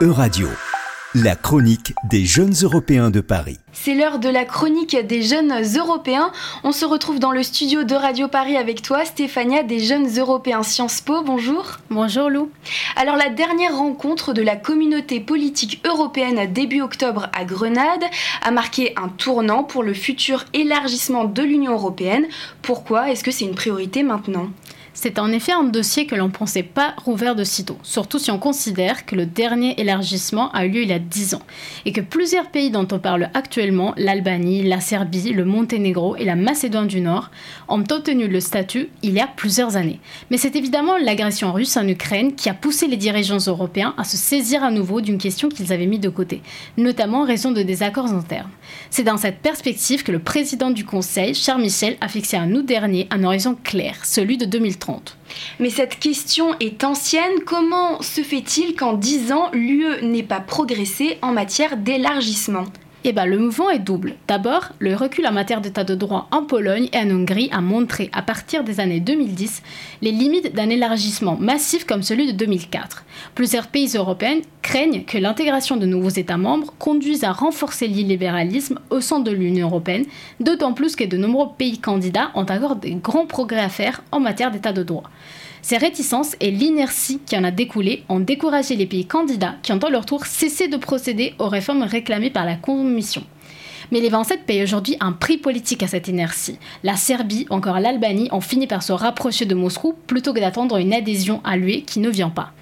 Euradio, la chronique des jeunes Européens de Paris. C'est l'heure de la chronique des jeunes Européens. On se retrouve dans le studio de Radio Paris avec toi, Stéphania des jeunes Européens Sciences Po. Bonjour. Bonjour Lou. Alors la dernière rencontre de la communauté politique européenne début octobre à Grenade a marqué un tournant pour le futur élargissement de l'Union européenne. Pourquoi? Est-ce que c'est une priorité maintenant? C'est en effet un dossier que l'on ne pensait pas rouvert de sitôt, surtout si on considère que le dernier élargissement a eu lieu il y a 10 ans, et que plusieurs pays dont on parle actuellement, l'Albanie, la Serbie, le Monténégro et la Macédoine du Nord, ont obtenu le statut il y a plusieurs années. Mais c'est évidemment l'agression russe en Ukraine qui a poussé les dirigeants européens à se saisir à nouveau d'une question qu'ils avaient mis de côté, notamment en raison de désaccords internes. C'est dans cette perspective que le président du Conseil, Charles Michel, a fixé en août dernier un horizon clair, celui de 2030. Mais cette question est ancienne. Comment se fait-il qu'en 10 ans, l'UE n'ait pas progressé en matière d'élargissement? Eh ben, le mouvement est double. D'abord, le recul en matière d'état de droit en Pologne et en Hongrie a montré, à partir des années 2010, les limites d'un élargissement massif comme celui de 2004. Plusieurs pays européens craignent que l'intégration de nouveaux États membres conduise à renforcer l'illibéralisme au sein de l'Union européenne, d'autant plus que de nombreux pays candidats ont encore des grands progrès à faire en matière d'état de droit. Ces réticences et l'inertie qui en a découlé ont découragé les pays candidats qui ont à leur tour cessé de procéder aux réformes réclamées par la Commission. Mais les 27 payent aujourd'hui un prix politique à cette inertie. La Serbie, encore l'Albanie, ont fini par se rapprocher de Moscou plutôt que d'attendre une adhésion à l'UE qui ne vient pas.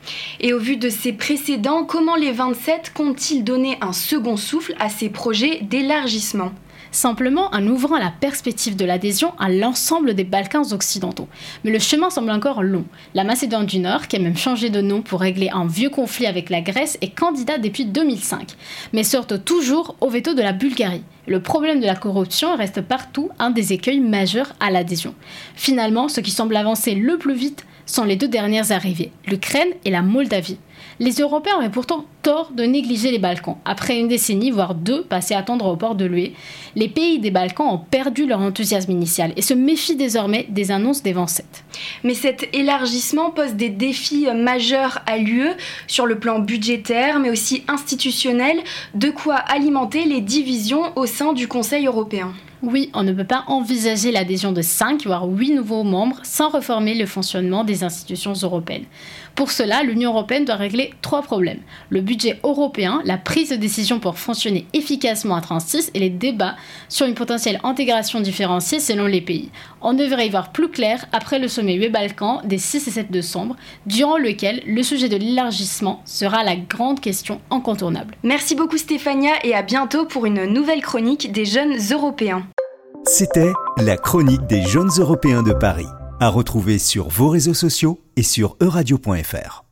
Et au vu de ces précédents, comment les 27 comptent-ils donner un second souffle à ces projets d'élargissement? Simplement en ouvrant la perspective de l'adhésion à l'ensemble des Balkans occidentaux. Mais le chemin semble encore long. La Macédoine du Nord, qui a même changé de nom pour régler un vieux conflit avec la Grèce, est candidat depuis 2005, mais sorte toujours au veto de la Bulgarie. Le problème de la corruption reste partout un des écueils majeurs à l'adhésion. Finalement, ce qui semble avancer le plus vite sont les deux dernières arrivées, l'Ukraine et la Moldavie. Les Européens auraient pourtant tort de négliger les Balkans. Après une décennie, voire deux, passées à attendre au port de l'UE, les pays des Balkans ont perdu leur enthousiasme initial et se méfient désormais des annonces des 27. Mais cet élargissement pose des défis majeurs à l'UE sur le plan budgétaire, mais aussi institutionnel, de quoi alimenter les divisions au sein du Conseil européen. Oui, on ne peut pas envisager l'adhésion de 5 voire 8 nouveaux membres sans reformer le fonctionnement des institutions européennes. Pour cela, l'Union européenne doit régler trois problèmes. Le budget européen, la prise de décision pour fonctionner efficacement à 36 et les débats sur une potentielle intégration différenciée selon les pays. On devrait y voir plus clair après le sommet UE-Balkans des 6 et 7 décembre, durant lequel le sujet de l'élargissement sera la grande question incontournable. Merci beaucoup Stéphania et à bientôt pour une nouvelle chronique des jeunes européens. C'était la chronique des jeunes européens de Paris, à retrouver sur vos réseaux sociaux et sur euradio.fr.